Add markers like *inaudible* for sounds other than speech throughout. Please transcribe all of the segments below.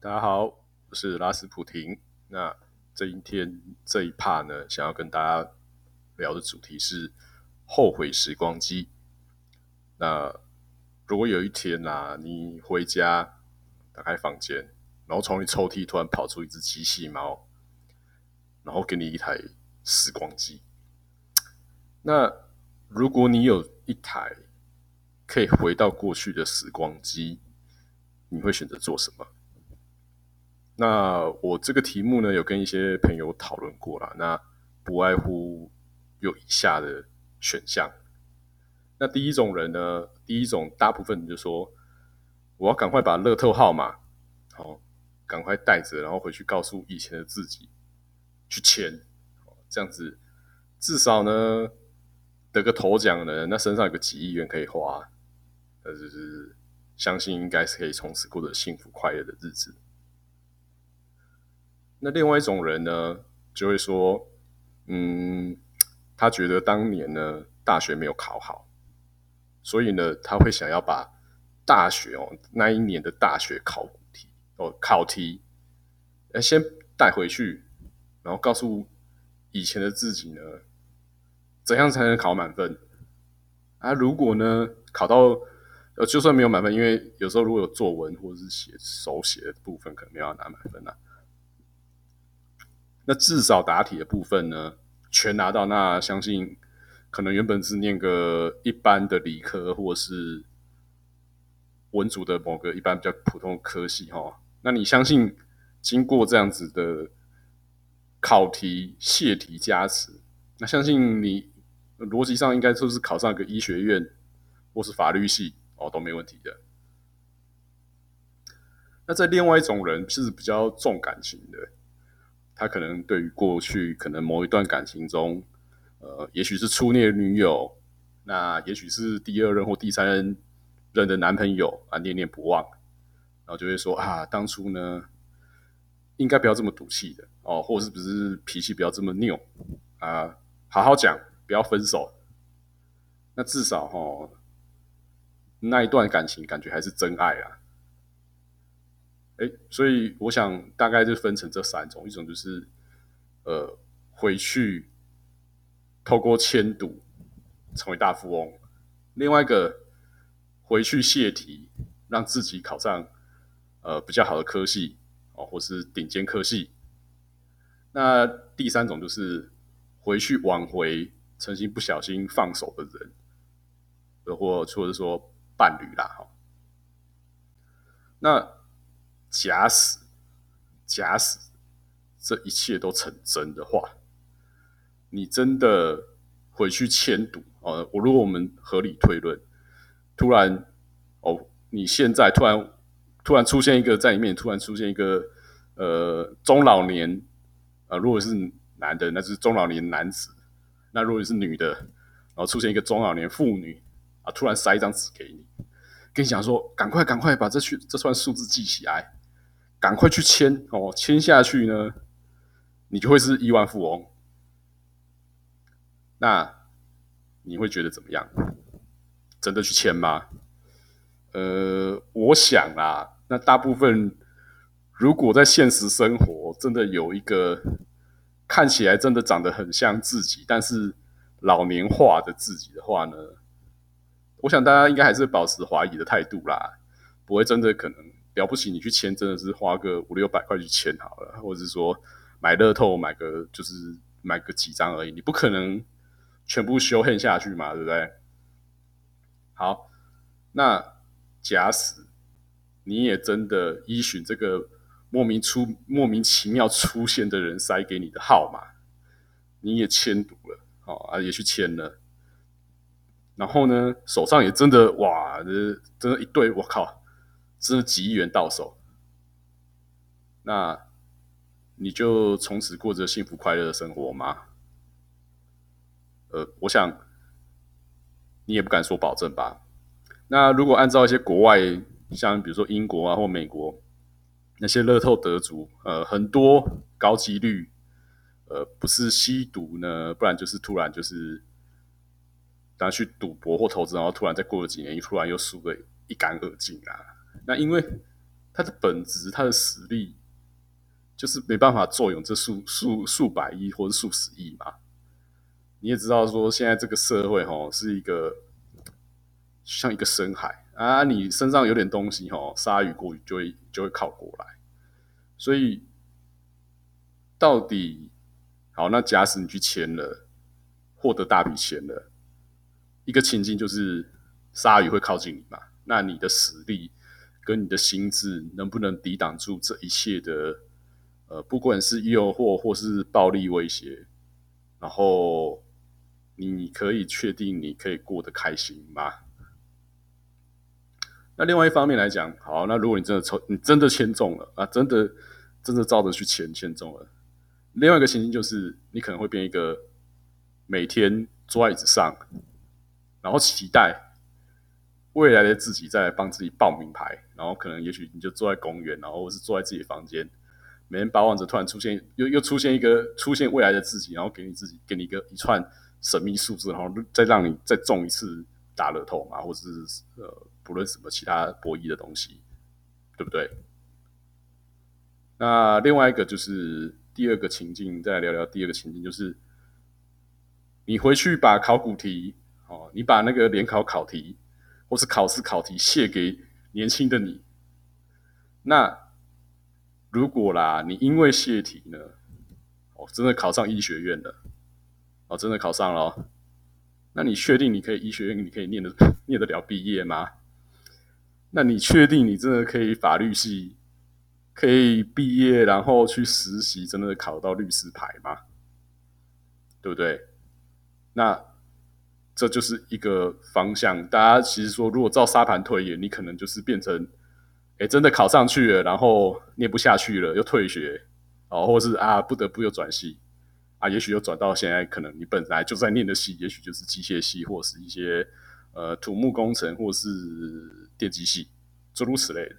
大家好，我是拉斯普廷。那这一天这一 part 呢，想要跟大家聊的主题是后悔时光机。那如果有一天啊，你回家打开房间，然后从你抽屉突然跑出一只机器猫，然后给你一台时光机，那如果你有一台可以回到过去的时光机，你会选择做什么？那我这个题目呢，有跟一些朋友讨论过了。那不外乎有以下的选项。那第一种人呢，第一种大部分就说，我要赶快把乐透号码，好，赶快带着，然后回去告诉以前的自己去签，这样子至少呢得个头奖呢，那身上有个几亿元可以花，那，就是相信应该是可以从此过着幸福快乐的日子。那另外一种人呢，就会说，嗯，他觉得当年呢大学没有考好，所以呢他会想要把大学哦那一年的大学考古题哦考题，呃先带回去，然后告诉以前的自己呢，怎样才能考满分？啊，如果呢考到呃就算没有满分，因为有时候如果有作文或者是写手写的部分，可能没有拿满分啊。那至少答题的部分呢，全拿到。那相信可能原本是念个一般的理科，或是文组的某个一般比较普通的科系哈。那你相信经过这样子的考题、泄题加持，那相信你逻辑上应该就是考上个医学院或是法律系哦，都没问题的。那在另外一种人是比较重感情的。他可能对于过去可能某一段感情中，呃，也许是初恋女友，那也许是第二任或第三任任的男朋友啊，念念不忘，然后就会说啊，当初呢，应该不要这么赌气的哦，或是不是脾气不要这么拗啊，好好讲，不要分手，那至少哈，那一段感情感觉还是真爱啊。哎，所以我想大概就分成这三种，一种就是呃回去透过迁赌成为大富翁，另外一个回去泄题让自己考上呃比较好的科系哦，或是顶尖科系。那第三种就是回去挽回曾经不小心放手的人，或或者是说伴侣啦，哈。那假使，假使这一切都成真的话，你真的回去签赌哦？我如果我们合理推论，突然哦，你现在突然突然出现一个在里面，突然出现一个呃中老年啊，如果是男的，那是中老年男子；那如果是女的，然后出现一个中老年妇女啊，突然塞一张纸给你，跟你讲说，赶快赶快把这去这串数字记起来。赶快去签哦，签下去呢，你就会是亿万富翁。那你会觉得怎么样？真的去签吗？呃，我想啊，那大部分如果在现实生活真的有一个看起来真的长得很像自己，但是老年化的自己的话呢，我想大家应该还是保持怀疑的态度啦，不会真的可能。了不起，你去签真的是花个五六百块去签好了，或者是说买乐透买个就是买个几张而已，你不可能全部修恨下去嘛，对不对？好，那假使你也真的依循这个莫名出莫名其妙出现的人塞给你的号码，你也签赌了，好啊，也去签了，然后呢，手上也真的哇，这真的一堆，我靠！真的几亿元到手，那你就从此过着幸福快乐的生活吗？呃，我想你也不敢说保证吧。那如果按照一些国外，像比如说英国啊或美国那些乐透得主，呃，很多高几率，呃，不是吸毒呢，不然就是突然就是拿去赌博或投资，然后突然再过了几年，又突然又输的一干二净啊。那因为他的本质、他的实力，就是没办法作用这数数数百亿或者数十亿嘛。你也知道说，现在这个社会哈是一个像一个深海啊，你身上有点东西哈，鲨鱼过去就会就会靠过来。所以到底好，那假使你去签了，获得大笔钱了，一个情境就是鲨鱼会靠近你嘛？那你的实力跟你的心智能不能抵挡住这一切的呃，不管是诱惑或是暴力威胁，然后？你可以确定你可以过得开心吗？那另外一方面来讲，好，那如果你真的抽，你真的签中了啊，真的真的照着去签签中了。另外一个情形就是，你可能会变一个每天坐在椅子上，然后期待未来的自己再来帮自己报名牌，然后可能也许你就坐在公园，然后或是坐在自己的房间，每天巴望着突然出现，又又出现一个出现未来的自己，然后给你自己给你一个一串。神秘数字，然后再让你再中一次大乐透嘛，或是呃，不论什么其他博弈的东西，对不对？那另外一个就是第二个情境，再来聊聊第二个情境，就是你回去把考古题哦，你把那个联考考题或是考试考题卸给年轻的你。那如果啦，你因为泄题呢，哦，真的考上医学院了。哦，真的考上了，那你确定你可以医学院，你可以念的念得了毕业吗？那你确定你真的可以法律系可以毕业，然后去实习，真的考到律师牌吗？对不对？那这就是一个方向。大家其实说，如果照沙盘推演，你可能就是变成，哎，真的考上去了，然后念不下去了，又退学，哦，或是啊，不得不又转系。啊，也许又转到现在，可能你本来就在念的系，也许就是机械系，或是一些呃土木工程，或是电机系，诸如此类的。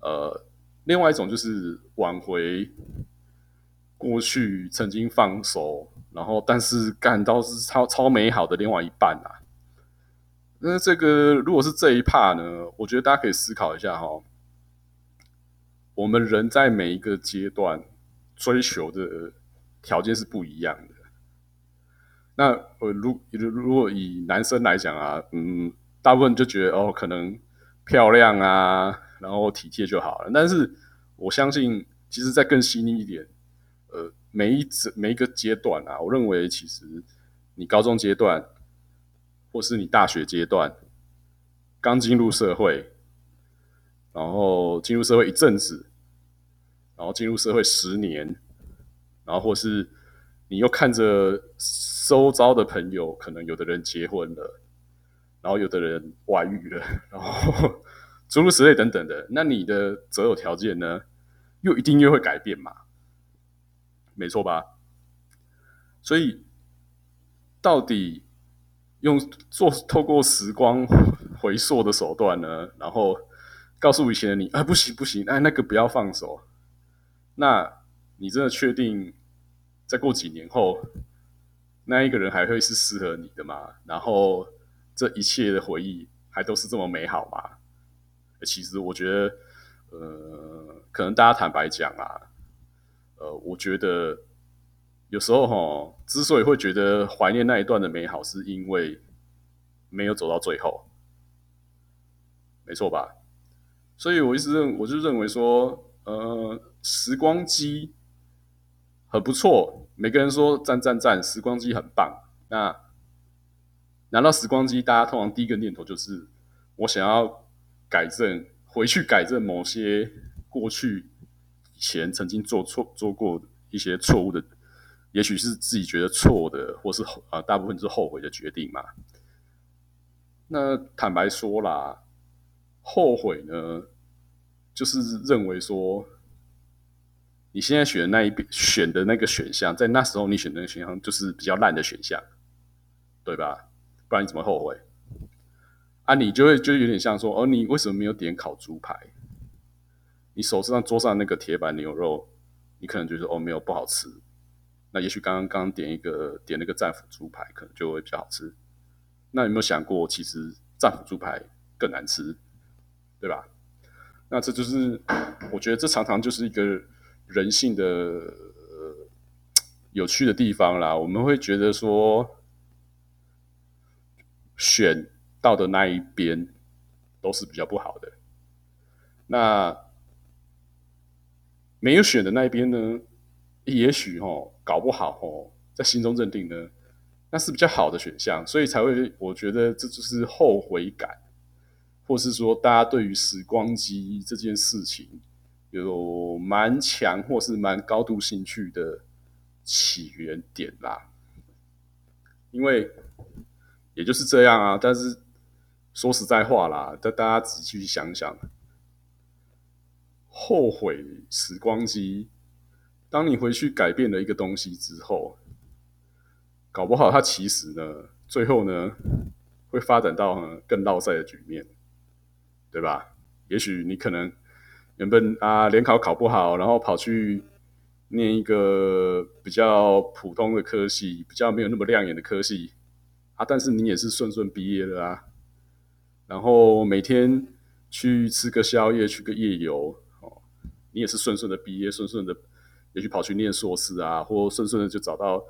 呃，另外一种就是挽回过去曾经放手，然后但是感到是超超美好的另外一半啊。那这个如果是这一 part 呢，我觉得大家可以思考一下哈，我们人在每一个阶段追求的。条件是不一样的。那呃，如如果以男生来讲啊，嗯，大部分就觉得哦，可能漂亮啊，然后体贴就好了。但是我相信，其实再更细腻一点，呃，每一每一个阶段啊，我认为其实你高中阶段，或是你大学阶段，刚进入社会，然后进入社会一阵子，然后进入社会十年。然后，或是你又看着周遭的朋友，可能有的人结婚了，然后有的人外遇了，然后 *laughs* 诸如此类等等的，那你的择偶条件呢，又一定又会改变嘛？没错吧？所以，到底用做 *laughs* 透过时光回溯的手段呢，然后告诉以前的你，啊，不行不行，哎，那个不要放手，那你真的确定？再过几年后，那一个人还会是适合你的吗？然后这一切的回忆还都是这么美好吗？其实我觉得，呃，可能大家坦白讲啊，呃，我觉得有时候哈，之所以会觉得怀念那一段的美好，是因为没有走到最后，没错吧？所以我一直认，我就认为说，呃，时光机。很不错，每个人说赞赞赞，时光机很棒。那拿到时光机，大家通常第一个念头就是我想要改正，回去改正某些过去前曾经做错做过一些错误的，也许是自己觉得错的，或是啊大部分是后悔的决定嘛。那坦白说啦，后悔呢，就是认为说。你现在选的那一边选的那个选项，在那时候你选的那个选项就是比较烂的选项，对吧？不然你怎么后悔？啊，你就会就有点像说，哦，你为什么没有点烤猪排？你手上桌上那个铁板牛肉，你可能觉得哦没有不好吃。那也许刚刚刚点一个点那个战斧猪排，可能就会比较好吃。那有没有想过，其实战斧猪排更难吃，对吧？那这就是我觉得这常常就是一个人性的有趣的地方啦。我们会觉得说，选到的那一边都是比较不好的，那没有选的那一边呢，也许哦，搞不好哦，在心中认定呢，那是比较好的选项，所以才会我觉得这就是后悔感。或是说，大家对于时光机这件事情有蛮强或是蛮高度兴趣的起源点啦，因为也就是这样啊。但是说实在话啦，大大家仔细去想想，后悔时光机，当你回去改变了一个东西之后，搞不好它其实呢，最后呢，会发展到更落赛的局面。对吧？也许你可能原本啊联考考不好，然后跑去念一个比较普通的科系，比较没有那么亮眼的科系啊，但是你也是顺顺毕业了啊。然后每天去吃个宵夜，去个夜游，你也是顺顺的毕业，顺顺的也许跑去念硕士啊，或顺顺的就找到，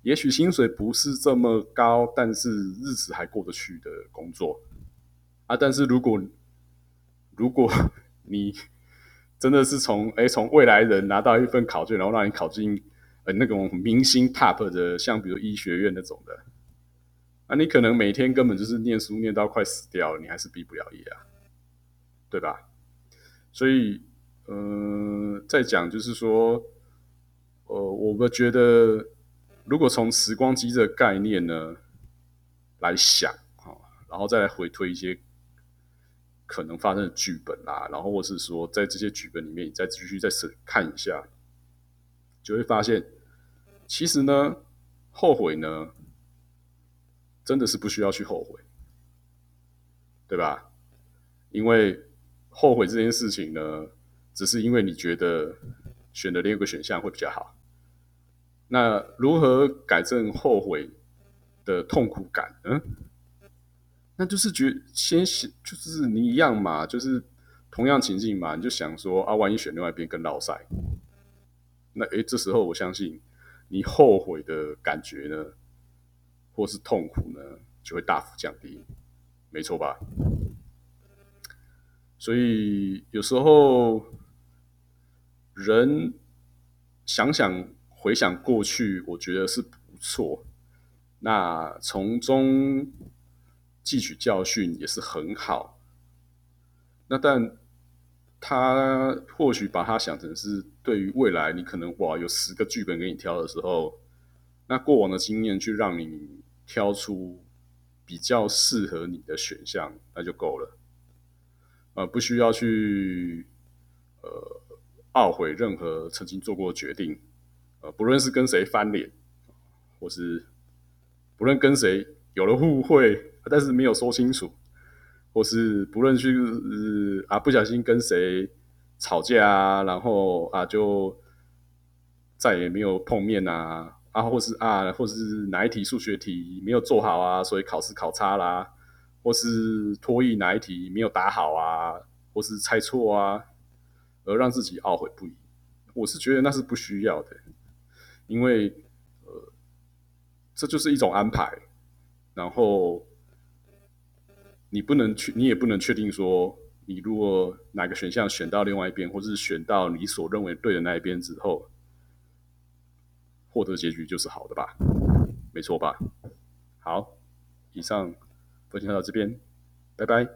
也许薪水不是这么高，但是日子还过得去的工作啊。但是如果如果 *laughs* 你真的是从哎从未来人拿到一份考卷，然后让你考进呃那种明星 top 的，像比如医学院那种的，啊，你可能每天根本就是念书念到快死掉了，你还是毕不了业啊，对吧？所以，嗯，再讲就是说，呃，我们觉得如果从时光机这个概念呢来想啊，然后再来回推一些。可能发生的剧本啦，然后或是说，在这些剧本里面，你再继续再看一下，就会发现，其实呢，后悔呢，真的是不需要去后悔，对吧？因为后悔这件事情呢，只是因为你觉得选的另一个选项会比较好。那如何改正后悔的痛苦感呢？那就是觉先想，就是你一样嘛，就是同样情境嘛，你就想说啊，万一选另外一边更老塞，那诶，这时候我相信你后悔的感觉呢，或是痛苦呢，就会大幅降低，没错吧？所以有时候人想想回想过去，我觉得是不错，那从中。汲取教训也是很好，那但他或许把它想成是对于未来，你可能哇有十个剧本给你挑的时候，那过往的经验去让你挑出比较适合你的选项，那就够了，呃，不需要去呃懊悔任何曾经做过的决定，呃，不论是跟谁翻脸，或是不论跟谁有了误会。但是没有说清楚，或是不论去啊不小心跟谁吵架啊，然后啊就再也没有碰面啊啊，或是啊或是哪一题数学题没有做好啊，所以考试考差啦，或是脱译哪一题没有答好啊，或是猜错啊，而让自己懊悔不已。我是觉得那是不需要的，因为呃这就是一种安排，然后。你不能确，你也不能确定说，你如果哪个选项选到另外一边，或者是选到你所认为对的那一边之后，获得结局就是好的吧？没错吧？好，以上分享到这边，拜拜。